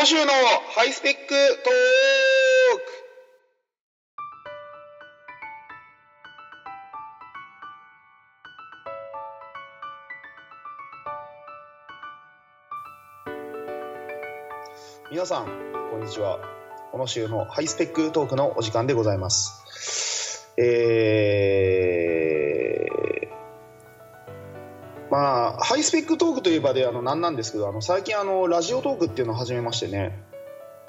おのしゅうのハイスペックトーク皆さんこんにちはおのしゅうのハイスペックトークのお時間でございます。えハイスペックトークといえばであの何なんですけどあの最近あのラジオトークっていうのを始めましてね、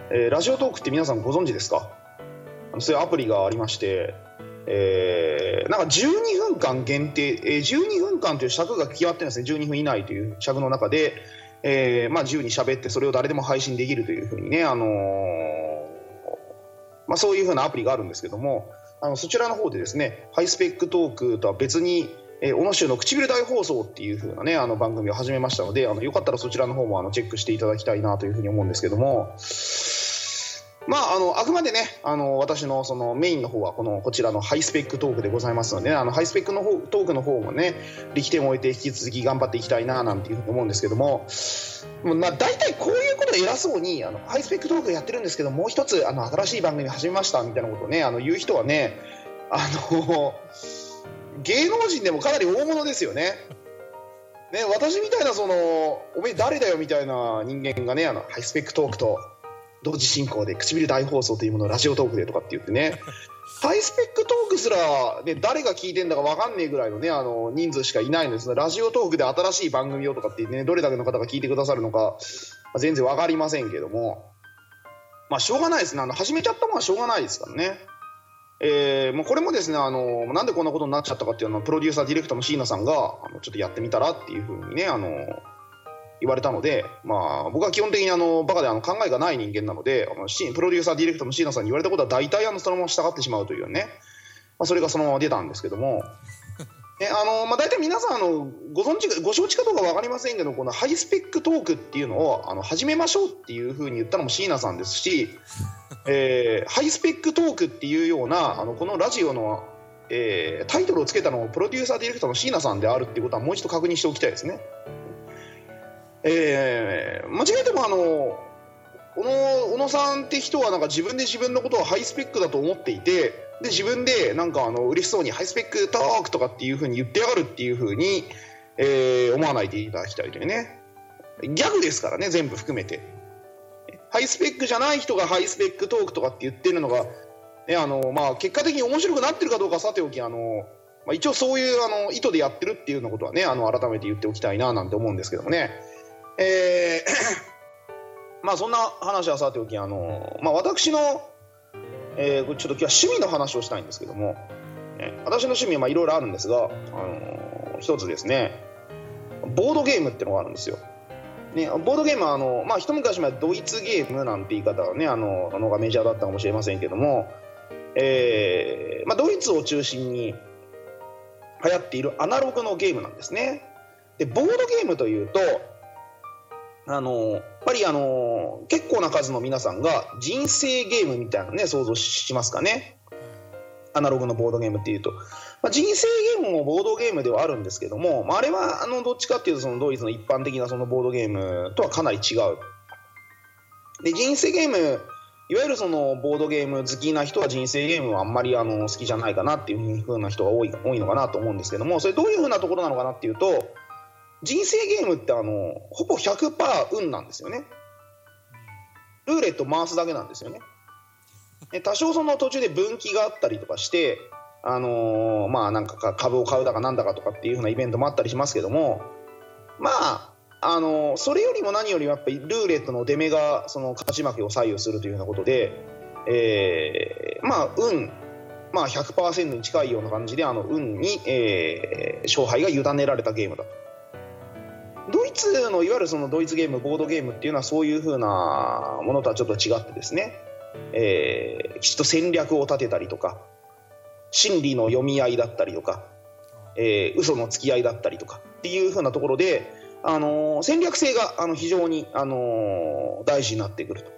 えーラジオトークって皆さんご存知ですか？あのそういうアプリがありましてえーなんか12分間限定、えー12分間という尺が決まってるんですね。12分以内という尺の中で、えーまあ、自由に喋ってそれを誰でも配信できるというふうにね、あのまあ、そういうふうなアプリがあるんですけどもあのそちらの方でですねハイスペックトークとは別にえー、おのしゅうの唇大放送っていう風なねあの番組を始めましたのであのよかったらそちらの方もあのチェックしていただきたいなというふうに思うんですけども。まああのあくまでねあの私のそのメインの方はこのこちらのハイスペックトークでございますので、ね、あのハイスペックの方トークの方もね力点を置いて引き続き頑張っていきたいななんていうふうに思うんですけども。まあ大体こういうことを偉そうにあのハイスペックトークやってるんですけどもう一つあの新しい番組始めましたみたいなことをねあの言う人はねあの芸能人でもかなり大物ですよね。ね、私みたいなそのおめえ誰だよみたいな人間がねあのハイスペックトークと同時進行で唇大放送というものをラジオトークでとかって言ってねハイスペックトークすら、ね、誰が聞いてんだか分かんねえぐらいの,、ね、あの人数しかいないのですラジオトークで新しい番組をとかって、ね、どれだけの方が聞いてくださるのか、全然分かりませんけどもまあしょうがないですねあの始めちゃったものはしょうがないですからね。えーもうこれもですねあのなんでこんなことになっちゃったかっていうのはプロデューサーディレクターの椎名さんがあのちょっとやってみたらっていうふうにねあの言われたので、まあ、僕は基本的にあのバカであの考えがない人間なのであのプロデューサーディレクターの椎名さんに言われたことは大体あのそのまま従ってしまうというね、まあ、それがそのまま出たんですけども。えあのまあ、大体皆さんあのご存知かご承知かどうか分かりませんけどこのハイスペックトークっていうのをあの始めましょうっていうふうに言ったのも椎名さんですし、えーハイスペックトークっていうようなあのこのラジオの、えータイトルをつけたのもプロデューサーディレクターの椎名さんであるっていうことはもう一度確認しておきたいですね。えー間違えてもあの小野小野さんって人はなんか自分で自分のことをハイスペックだと思っていてで自分でなんかあの嬉しそうにハイスペックトークとかっていうふうに言ってやがるっていうふうに、えー思わないでいただきたいというねギャグですからね全部含めてハイスペックじゃない人がハイスペックトークとかって言ってるのが、ねあのまあ、結果的に面白くなってるかどうかさておきあの、まあ、一応そういうあの意図でやってるっていうようなことはねあの改めて言っておきたいななんて思うんですけどもね。えー まあそんな話はさておきあの、まあ、私の、えーちょっと今日は趣味の話をしたいんですけども、ね私の趣味はいろいろあるんですが、あの一つですねボードゲームってのがあるんですよ。ね、ボードゲームはあの、まあ、一昔前ドイツゲームなんて言い方がねあののがメジャーだったかもしれませんけども、えーまあ、ドイツを中心に流行っているアナログのゲームなんですね。でボードゲームというとあのやっぱりあの結構な数の皆さんが人生ゲームみたいなのね想像しますかね。アナログのボードゲームっていうと、まあ、人生ゲームもボードゲームではあるんですけども、まあ、あれはあのどっちかっていうとそのドイツの一般的なそのボードゲームとはかなり違う。で人生ゲームいわゆるそのボードゲーム好きな人は人生ゲームはあんまりあの好きじゃないかなっていう風な人が多い多いのかなと思うんですけどもそれどういう風なところなのかなっていうと人生ゲームってあのほぼ100%運なんですよねルーレット回すだけなんですよねで多少その途中で分岐があったりとかしてあのーまあなんかか株を買うだかなんだかとかっていう風なイベントもあったりしますけどもまああのーそれよりも何よりもやっぱりルーレットの出目がその勝ち負けを左右するというようなことで、えーまあ運まあ100%に近いような感じであの運に、えー勝敗が委ねられたゲームだと。イツのいわゆるそのドイツゲームボードゲームっていうのはそういう風なものとはちょっと違ってですね、えーきちっと戦略を立てたりとか心理の読み合いだったりとか、えー嘘の付き合いだったりとかっていう風なところで、あのー戦略性があの非常に、あのー大事になってくると。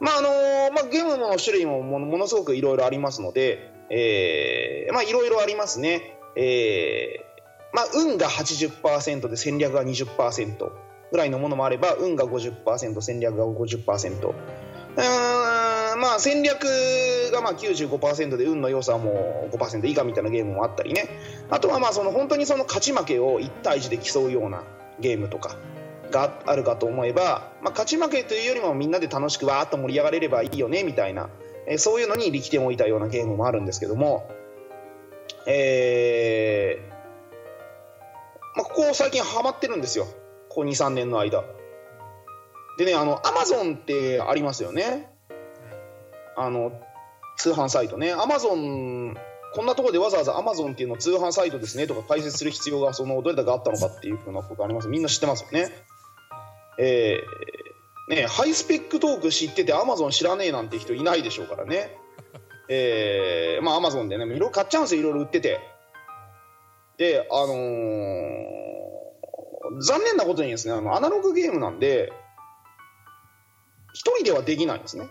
まああのーまあ、ゲームの種類もものものすごくいろいろありますので、えーまあいろいろありますね。えーまあ、運が80%で戦略が20%、ぐらいのものもあれば運が50%戦略が50%うーんまあ戦略がまあ95%で運の良さも5%以下みたいなゲームもあったりね。あとはまあその本当にその勝ち負けを1対1で競うようなゲームとかがあるかと思えば、まあ、勝ち負けというよりもみんなで楽しくわーっと盛り上がれればいいよねみたいな、そういうのに力点を置いたようなゲームもあるんですけども、えーまあ、ここ最近ハマってるんですよ。ここ23年の間。でねあのアマゾンってありますよね。あの通販サイトね。アマゾンこんなところでわざわざアマゾンっていうの通販サイトですねとか解説する必要がそのどれだけあったのかっていうふうなことあります。みんな知ってますよね。えーねハイスペックトーク知っててアマゾン知らねえなんて人いないでしょうからね。えーまあアマゾンでねいろいろ買っちゃうんですよ。いろいろ売ってて。であのー残念なことにですねあのアナログゲームなんで一人ではできないんですね。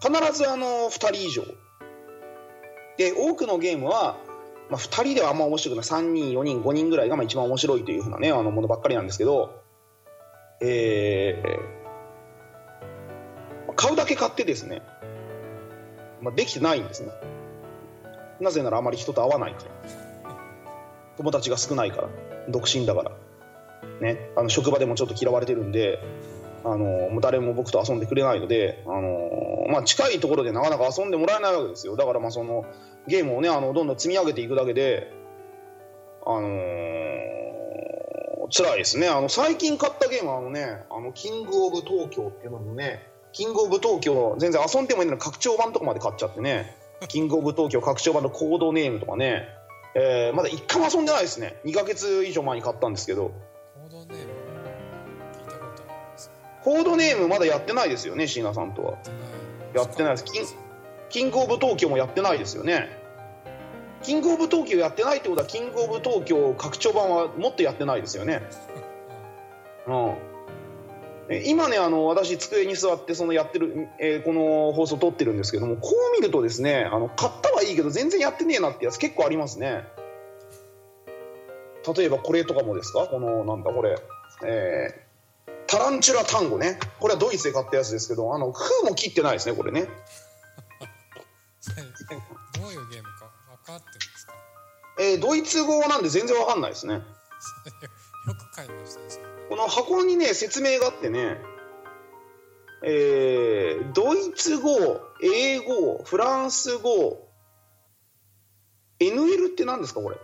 必ずあの2人以上。で多くのゲームは、まあ、2人ではあんま面白くない。3人4人5人ぐらいがまあ一番面白いというふうなねあのものばっかりなんですけどえー買うだけ買ってですね、まあ、できてないんですね。なぜならあまり人と会わないから友達が少ないから独身だから。ね。あの職場でもちょっと嫌われてるんであのもう誰も僕と遊んでくれないのであの、まあ、近いところでなかなか遊んでもらえないわけですよ。だからまあそのゲームをねあのどんどん積み上げていくだけであの辛いですね。あの最近買ったゲームはあのねあのキングオブ東京っていうのもねキングオブ東京全然遊んでもいいのに拡張版とかまで買っちゃってね。キングオブ東京拡張版のコードネームとかね、えーまだ一回も遊んでないですね。2ヶ月以上前に買ったんですけど。コードネーム聞いたことコードネームまだやってないですよね椎名さんとは。やってないです。キンキングオブ東京もやってないですよね。キングオブ東京やってないってことはキングオブ東京拡張版はもっとやってないですよね。うん。え今ねあの私机に座ってそのやってる、えーこの放送撮ってるんですけどもこう見るとですねあの買ったはいいけど全然やってねえなってやつ結構ありますね。例えばこれとかもですか？このなんだこれ。えータランチュラ単語ね。これはドイツで買ったやつですけどあの封も切ってないですねこれね。どういうゲームか分かってるんですか？えードイツ語なんで全然わかんないですね。よく買いましたねの箱にね説明があってねえードイツ語英語フランス語 NL って何ですかこれ？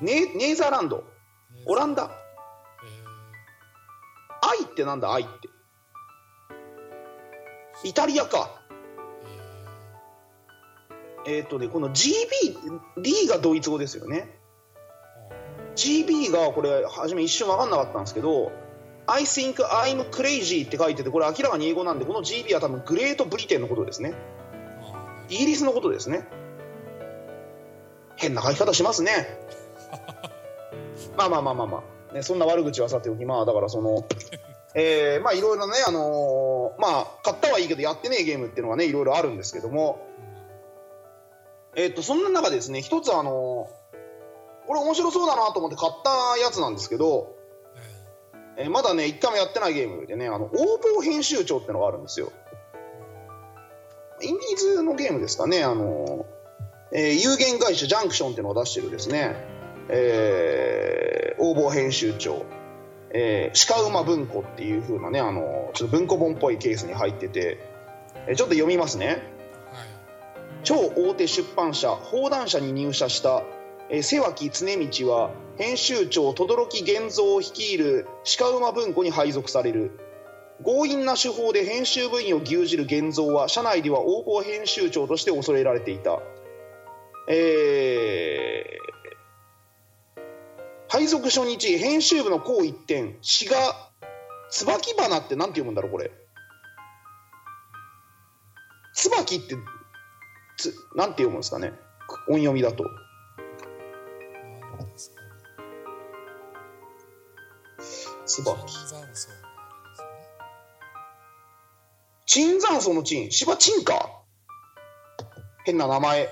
ネネーザーランド。オランダ。え愛ってなんだ愛って？イタリアか。ー。ええっ、とねこの GB D がドイツ語ですよね。ー GB がこれ初め一瞬分かんなかったんですけど I think I'm crazy って書いててこれ明らかに英語なんでこの GB は多分グレートブリテンのことですね。イギリスのことですね。変な書き方しますね。まあまあまあまあまあ、ね、そんな悪口はさておきまあだからそのえーまあいろいろねあのーまあ買ったはいいけどやってねえゲームっていうのがねいろいろあるんですけども。えっ、とそんな中でですね一つあのーこれ面白そうだなと思って買ったやつなんですけど、ええ。ーまだね一回もやってないゲームでねあの応募編集長ってのがあるんですよ。インディーズのゲームですかね、あのえー有限会社ジャンクションっていうのを出してるですね、えー応募編集長、えー、鹿馬文庫っていう風なね、あのちょっと文庫本っぽいケースに入ってて、えーちょっと読みますね。ーはい。超大手出版社講談社に入社した、えー瀬脇常道は編集長轟源三を率いる鹿馬文庫に配属される。強引な手法で編集部員を牛耳る源三は社内では応募編集長として恐れられていた、えー配属初日編集部の項一点詩が椿花ってなんて読むんだろうこれ。椿ってつなんて読むんですかね。音読みだと。椿椿山荘椿山荘の椿芝陳か変な名前。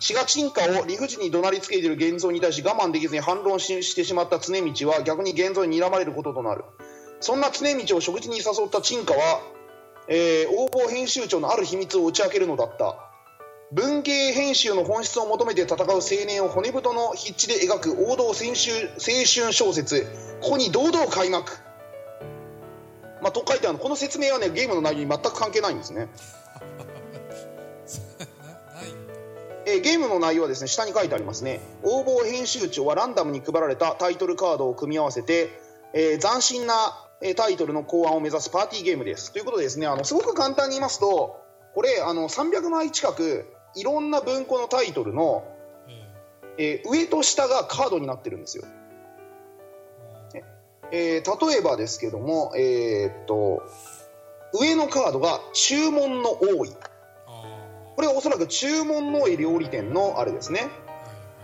死が鎮火を理不尽に怒鳴りつけている現像に対し我慢できずに反論ししてしまった常道は逆に現像に睨まれることとなる。そんな常道を食事に誘った鎮火は、えー、応募編集長のある秘密を打ち明けるのだった。文芸編集の本質を求めて戦う青年を骨太の筆致で描く王道青春青春小説ここに堂々開幕。まあ、と書いてあるこの説明はねゲームの内容に全く関係ないんですね。えーゲームの内容はですね下に書いてありますね。応募編集長はランダムに配られたタイトルカードを組み合わせて、えー斬新なえータイトルの考案を目指すパーティーゲームです。ということでですねあのすごく簡単に言いますとこれあの300枚近くいろんな文庫のタイトルの、ええー上と下がカードになってるんですよ、ええー例えばですけどもえーっと上のカードが注文の多い。あこれはおそらく注文の多い料理店のあれですね。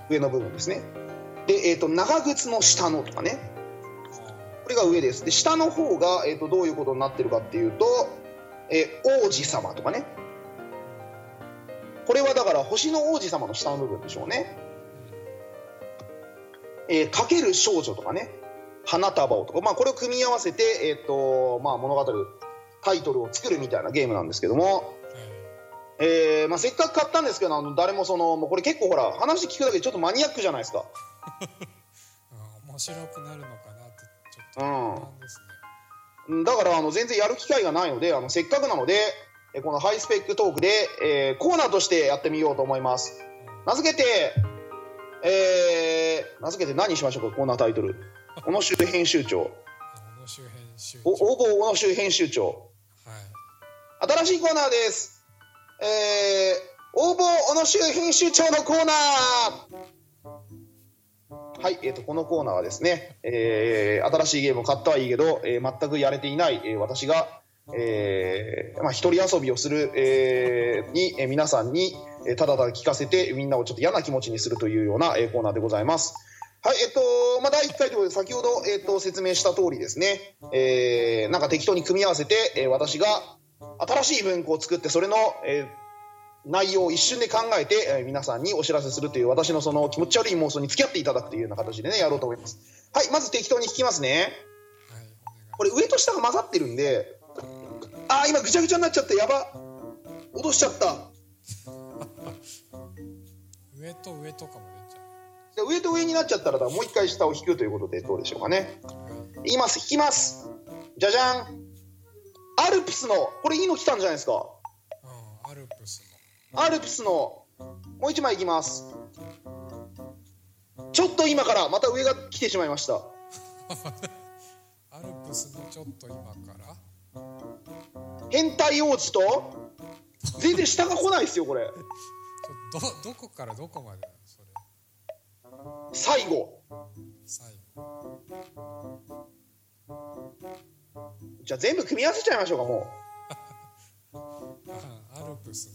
上の部分ですね。で、えー、と長靴の下のとかね。これが上です。で下の方が、えー、とどういうことになってるかっていうと、えー王子様とかねこれはだから星の王子様の下の部分でしょうね、えーかける少女とかね。花束をとか、まあ、これを組み合わせて、えーとまあ、物語タイトルを作るみたいなゲームなんですけども、ええーまあ、せっかく買ったんですけどあの誰もそのもうこれ結構ほら話聞くだけでちょっとマニアックじゃないですか。面白くなるのかなってちょっと不安ですね。うんだからあの全然やる機会がないのであのせっかくなのでえこのハイスペックトークで、えーコーナーとしてやってみようと思います。名付けて、えー名付けて何にしましょうかコーナータイトル。小野修編集長あ小野周編集お長応募小野修編集長はい。新しいコーナーです。えー応募小野修編集長のコーナー。はい、えー、とこのコーナーはですね、えー新しいゲームを買ったはいいけど、えー全くやれていない、えー私が、えーまあ、一人遊びをする、えーに、えー皆さんに、えーただただ聞かせてみんなをちょっと嫌な気持ちにするというような、えーコーナーでございます。はい、えっと、まあ、第1回ということで、先ほど、えっと、説明した通りですね、えーなんか適当に組み合わせて、えー私が新しい文庫を作って、それの、えー内容を一瞬で考えて、えー皆さんにお知らせするという私のその気持ち悪い妄想に付き合っていただくというような形でねやろうと思います。はいまず適当に引きますね。これ上と下が混ざってるんであー今ぐちゃぐちゃになっちゃってやば。落としちゃった。上と上とかも出ちゃで上と上になっちゃったらもう一回下を引くということでどうでしょうかね。うはい。ます。引きます。じゃじゃん。アルプスのこれいいの来たんじゃないですか。うんアルプスアルプスのもう一枚いきます。ちょっと今からまた上が来てしまいました。の アルプスのちょっと今から変態王子と全然下が来ないですよこれ。どどこからどこまでそれ。最後。最後。じゃあ全部組み合わせちゃいましょうかもあ アルプス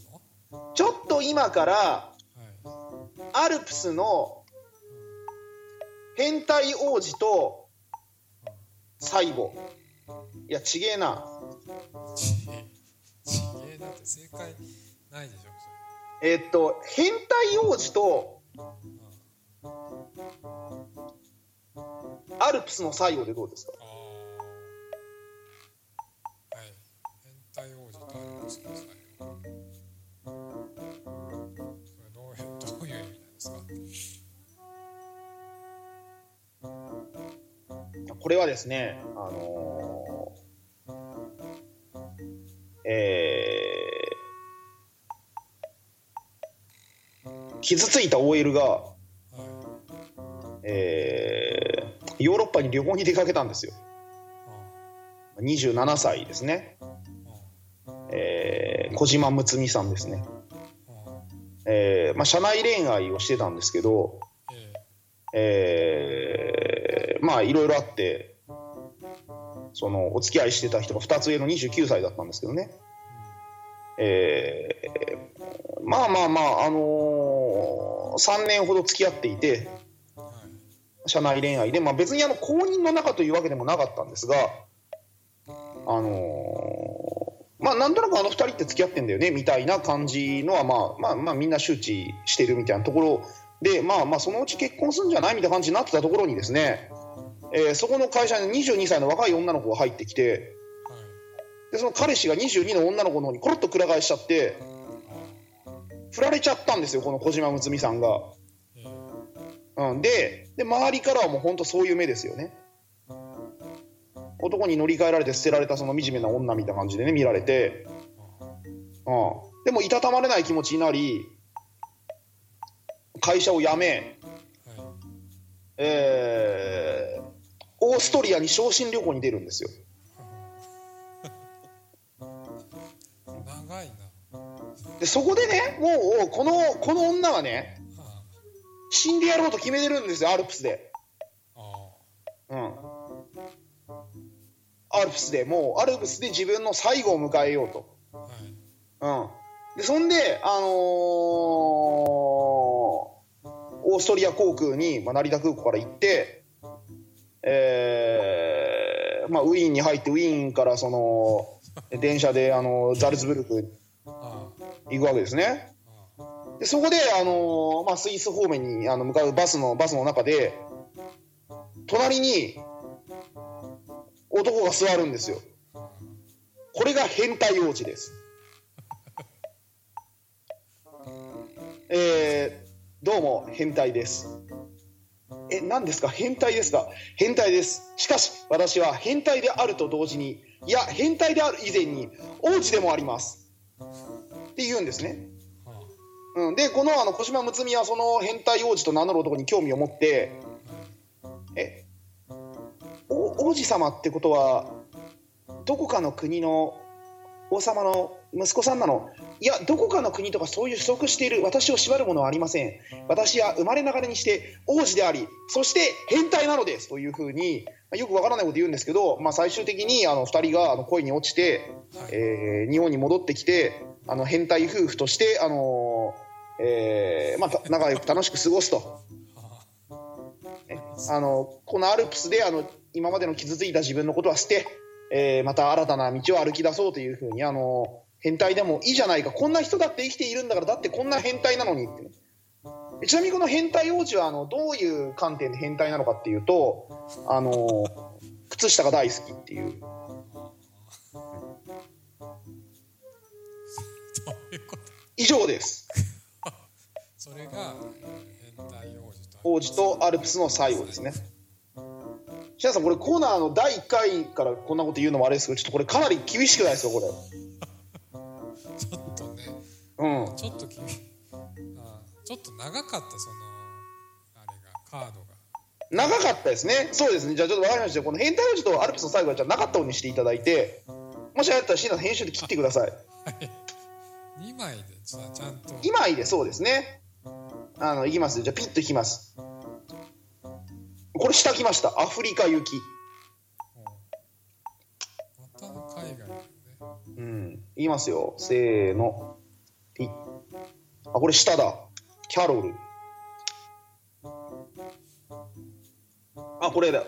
の？うちょっと今からはい。アルプスの変態王子と最後いやちげえな。ちちげえだって正解ないでしょ。えっと変態王子とアルプスの最後でどうですか？はい。変態王子とアルプスの最後それどういうどういう意味なんですか？これはですねあのーえー傷ついた OL が、はいえーヨーロッパに旅行に出かけたんですよ。あ27歳ですね、えー小島睦美さんですね、えーまあ、社内恋愛をしてたんですけど、えええーまあいろいろあってそのお付き合いしてた人が2つ上の29歳だったんですけどね、えーまあまあまあ、あのー3年ほど付き合っていて社内恋愛で、まあ、別にあの公認の仲というわけでもなかったんですが、あのーまあなんとなくあの2人って付き合ってんだよねみたいな感じのは、まあ、まあまあみんな周知してるみたいなところでまあまあそのうち結婚するんじゃないみたいな感じになってたところにですね、えーそこの会社に22歳の若い女の子が入ってきてはい。でその彼氏が22の女の子の方にコロッとくら替えしちゃって振られちゃったんですよこの小島睦美さんが。えーうん、でで周りからはもう本当そういう目ですよね。男に乗り換えられて捨てられたその惨めな女みたいな感じでね見られて、うん、でもいたたまれない気持ちになり会社を辞め、はい。えーオーストリアに昇進旅行に出るんですよ。長いな。でそこでねもうこのこの女はねは死んでやろうと決めてるんですよアルプスで。うん。アルプスでもうアルプスで自分の最後を迎えようと。あはい。うん、でそんで、あのーオーストリア航空に、まあ、成田空港から行って、えーまあ、ウィーンに入ってウィーンからその電車で、あのザルツブルクあ行くわけですね。でそこで、あのまあ、スイス方面にあの向かうバスのバスの中で隣に男が座るんですよ。これが変態王子です。えーどうも変態です。え、何ですか？変態ですか？変態です。しかし、私は変態であると同時に、いや、変態である以前に、王子でもあります。って言うんですね。はうん、で、このあの小島睦美はその変態王子と名乗る男に興味を持って、え、お王子様ってことは、どこかの国の王様の息子さんなのいや、どこかの国とかそういう不足している私を縛るものはありません。私は生まれながらにして王子であり、そして変態なのですというふうに、よくわからないこと言うんですけど、まあ、最終的にあの2人が恋に落ちて、えー日本に戻ってきてあの変態夫婦として、あのーえーまあ、仲良く楽しく過ごすと。あのこのアルプスであの今までの傷ついた自分のことは捨て、えーまた新たな道を歩き出そうというふうにあの変態でもいいじゃないか。こんな人だって生きているんだからだってこんな変態なのにって。ね、ちなみにこの変態王子はあのどういう観点で変態なのかっていうとあの靴下が大好きっていう。以上です。それがえー変態王子とアルプスの最後ですねシャンさんこれコーナーの第1回からこんなこと言うのもあれですけどちょっとこれかなり厳しくないですかこれ？ちょっとね。うん。ちょっと君あちょっと長かったそのあれがカードが。長かったですね。そうですね。じゃあちょっと分かりました。この変態王子とアルプスの最後はじゃあなかったようにしていただいてもしあれだったらシーナ編集で切ってください。2枚でちゃんと。2枚でそうですね。あのいきますじゃあピッといきますこれ下来ました。アフリカ行き。またの海外ねうん。言いますよ。せーの。ピッ。あこれ下だ。キャロル。あこれだ。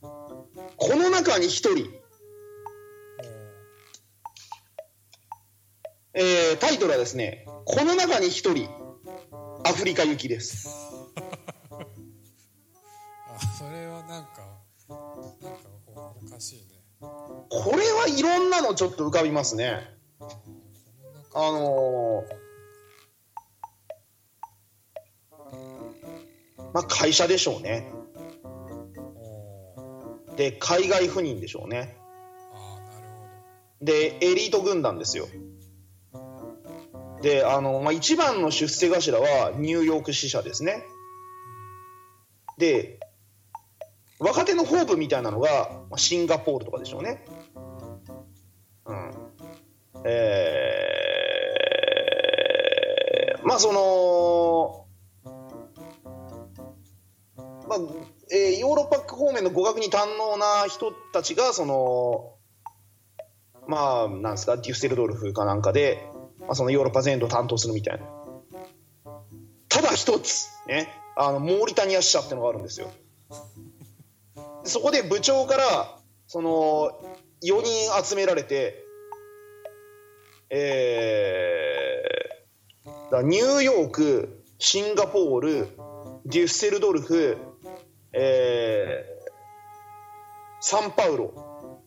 この中に一人。えータイトルはですね、この中に一人、アフリカ行きです。なんかなんかおおかしいねこれはいろんなのちょっと浮かびますね。こあのーまあ会社でしょうね。で、海外赴任でしょうね。で、エリート軍団ですよ。で、あの、まあ一番の出世頭はニューヨーク支社ですね。で、若手のホープみたいなのがシンガポールとかでしょうね。うん。えー、まあその、まあ、えーヨーロッパ方面の語学に堪能な人たちが、その、まあ、なんですか、デュッセルドルフかなんかで、まあ、そのヨーロッパ全土を担当するみたいな。ただ一つ、ね、あの、モーリタニア支社ってのがあるんですよ。そこで部長から、その、4人集められて、えー、だニューヨークシンガポールデュッセルドルフ、えー、サンパウロ。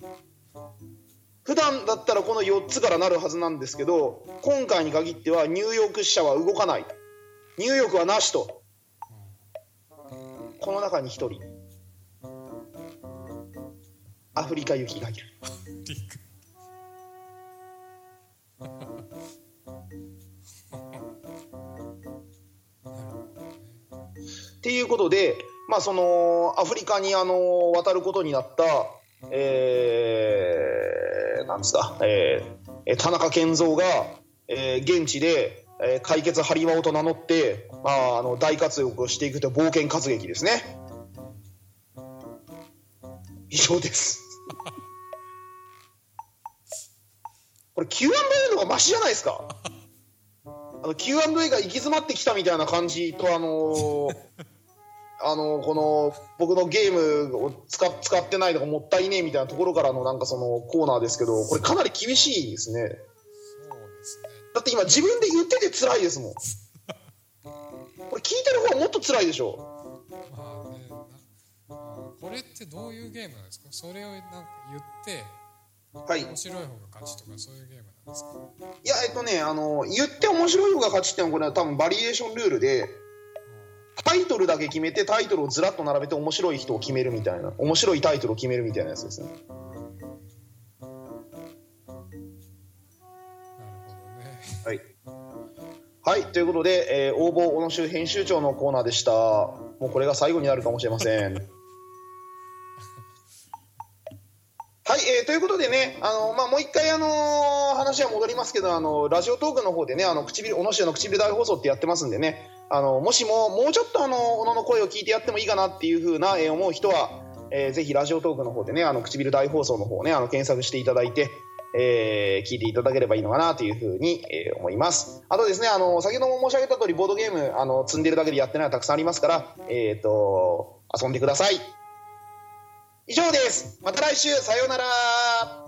普段だったらこの4つからなるはずなんですけど今回に限ってはニューヨーク支社は動かない。ニューヨークはなしと。この中に1人。アフリカ行きがいるっていうことで、まあ、そのアフリカにあの渡ることになった、えー、なんですか、えー、田中健三が、えー、現地で、えー、解決ハリワオと名乗って、まあ、あの大活躍をしていくという冒険活劇ですね。以上です。これ Q&A の方がマシじゃないですか。あの Q&A が行き詰まってきたみたいな感じとあのー あのこの僕のゲームを使使ってないのがもったいねえみたいなところからのなんかそのコーナーですけどこれかなり厳しいですね。そうですね。だって今自分で言ってて辛いですもん。これ聞いてる方はもっと辛いでしょまあねこれってどういうゲームなんですか？それをなんか言ってはい面白い方が勝ちとかそういうゲームなんですか？いやえっとねあの言って面白い方が勝ちっていうのはこれは多分バリエーションルールでタイトルだけ決めてタイトルをずらっと並べて面白い人を決めるみたいな面白いタイトルを決めるみたいなやつですねなるほどねはい。はい、ということで、えー応募小野修編集長のコーナーでした。もうこれが最後になるかもしれません。ということでね、あのまあ、もう一回、あのー話は戻りますけど、あのラジオトークの方でね、あの唇小野修の唇大放送ってやってますんでね、あのもしももうちょっとあの小野の声を聞いてやってもいいかなっていう風な、えー思う人は、えーぜひラジオトークの方でね、あの唇大放送の方ね、あの検索していただいて、えー聞いていただければいいのかなというふうに、えー思います。あとですね、あの先ほども申し上げた通り、ボードゲームあの積んでるだけでやってないのはたくさんありますから、えー、と遊んでください。以上です。また来週。さようなら。